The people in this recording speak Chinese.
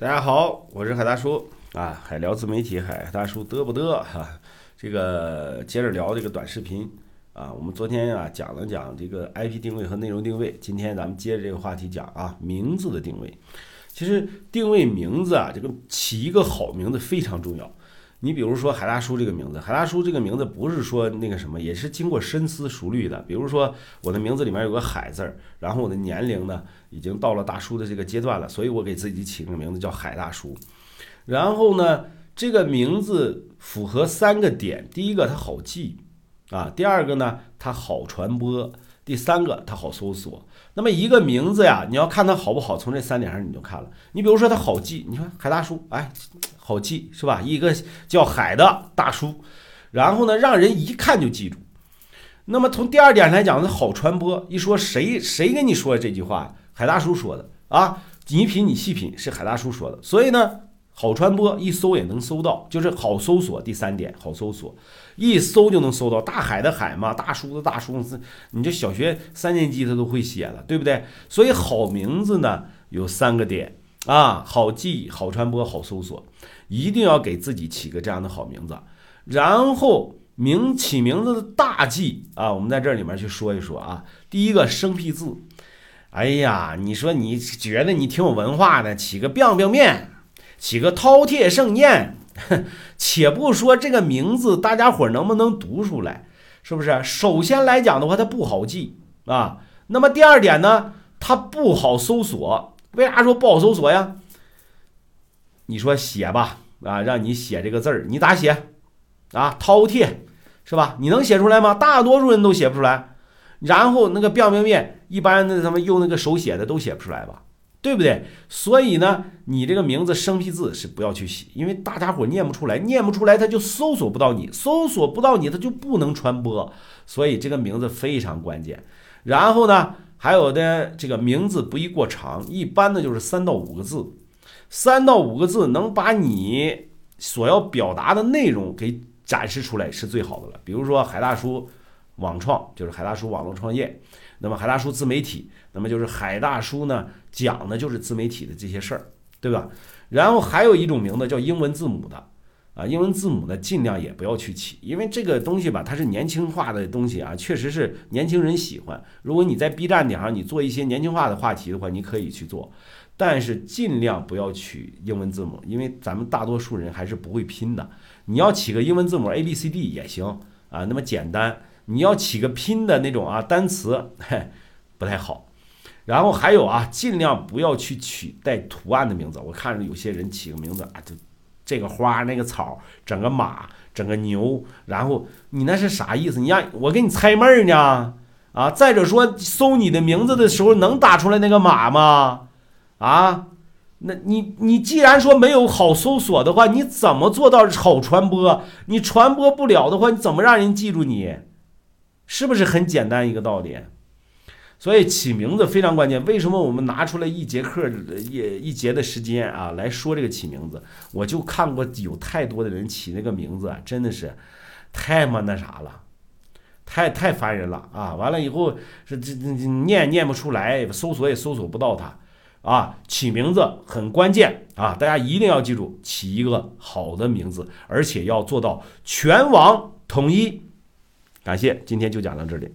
大家好，我是海大叔啊，海聊自媒体，海大叔嘚不嘚哈？这个接着聊这个短视频啊，我们昨天啊讲了讲这个 IP 定位和内容定位，今天咱们接着这个话题讲啊，名字的定位。其实定位名字啊，这个起一个好名字非常重要。你比如说海大叔这个名字，海大叔这个名字不是说那个什么，也是经过深思熟虑的。比如说我的名字里面有个海字儿，然后我的年龄呢已经到了大叔的这个阶段了，所以我给自己起个名字叫海大叔。然后呢，这个名字符合三个点：第一个它好记啊，第二个呢它好传播，第三个它好搜索。那么一个名字呀，你要看它好不好，从这三点上你就看了。你比如说它好记，你说海大叔，哎。好记是吧？一个叫海的大叔，然后呢，让人一看就记住。那么从第二点来讲，它好传播。一说谁谁跟你说这句话？海大叔说的啊！你品你细品，是海大叔说的。所以呢，好传播，一搜也能搜到，就是好搜索。第三点，好搜索，一搜就能搜到。大海的海嘛，大叔的大叔，你这小学三年级他都会写了，对不对？所以好名字呢有三个点啊：好记、好传播、好搜索。一定要给自己起个这样的好名字，然后名起名字的大忌啊，我们在这里面去说一说啊。第一个生僻字，哎呀，你说你觉得你挺有文化的，起个 biang biang 面，起个饕餮盛宴，且不说这个名字大家伙能不能读出来，是不是？首先来讲的话，它不好记啊。那么第二点呢，它不好搜索。为啥说不好搜索呀？你说写吧，啊，让你写这个字儿，你咋写？啊，饕餮，是吧？你能写出来吗？大多数人都写不出来。然后那个便便面，一般的他们用那个手写的都写不出来吧，对不对？所以呢，你这个名字生僻字是不要去写，因为大家伙念不出来，念不出来他就搜索不到你，搜索不到你他就不能传播。所以这个名字非常关键。然后呢，还有的这个名字不宜过长，一般的就是三到五个字。三到五个字能把你所要表达的内容给展示出来是最好的了。比如说海大叔网创就是海大叔网络创业，那么海大叔自媒体，那么就是海大叔呢讲的就是自媒体的这些事儿，对吧？然后还有一种名字叫英文字母的啊，英文字母呢尽量也不要去起，因为这个东西吧，它是年轻化的东西啊，确实是年轻人喜欢。如果你在 B 站点上你做一些年轻化的话题的话，你可以去做。但是尽量不要取英文字母，因为咱们大多数人还是不会拼的。你要起个英文字母 A B C D 也行啊，那么简单。你要起个拼的那种啊单词，嘿，不太好。然后还有啊，尽量不要去取带图案的名字。我看着有些人起个名字啊，就这个花那个草，整个马，整个牛，然后你那是啥意思？你让我给你猜闷儿呢？啊，再者说搜你的名字的时候，能打出来那个马吗？啊，那你你既然说没有好搜索的话，你怎么做到好传播？你传播不了的话，你怎么让人记住你？是不是很简单一个道理？所以起名字非常关键。为什么我们拿出来一节课一一节的时间啊来说这个起名字？我就看过有太多的人起那个名字，真的是太嘛那啥了，太太烦人了啊！完了以后是这这念念不出来，搜索也搜索不到它。啊，起名字很关键啊！大家一定要记住，起一个好的名字，而且要做到全网统一。感谢，今天就讲到这里。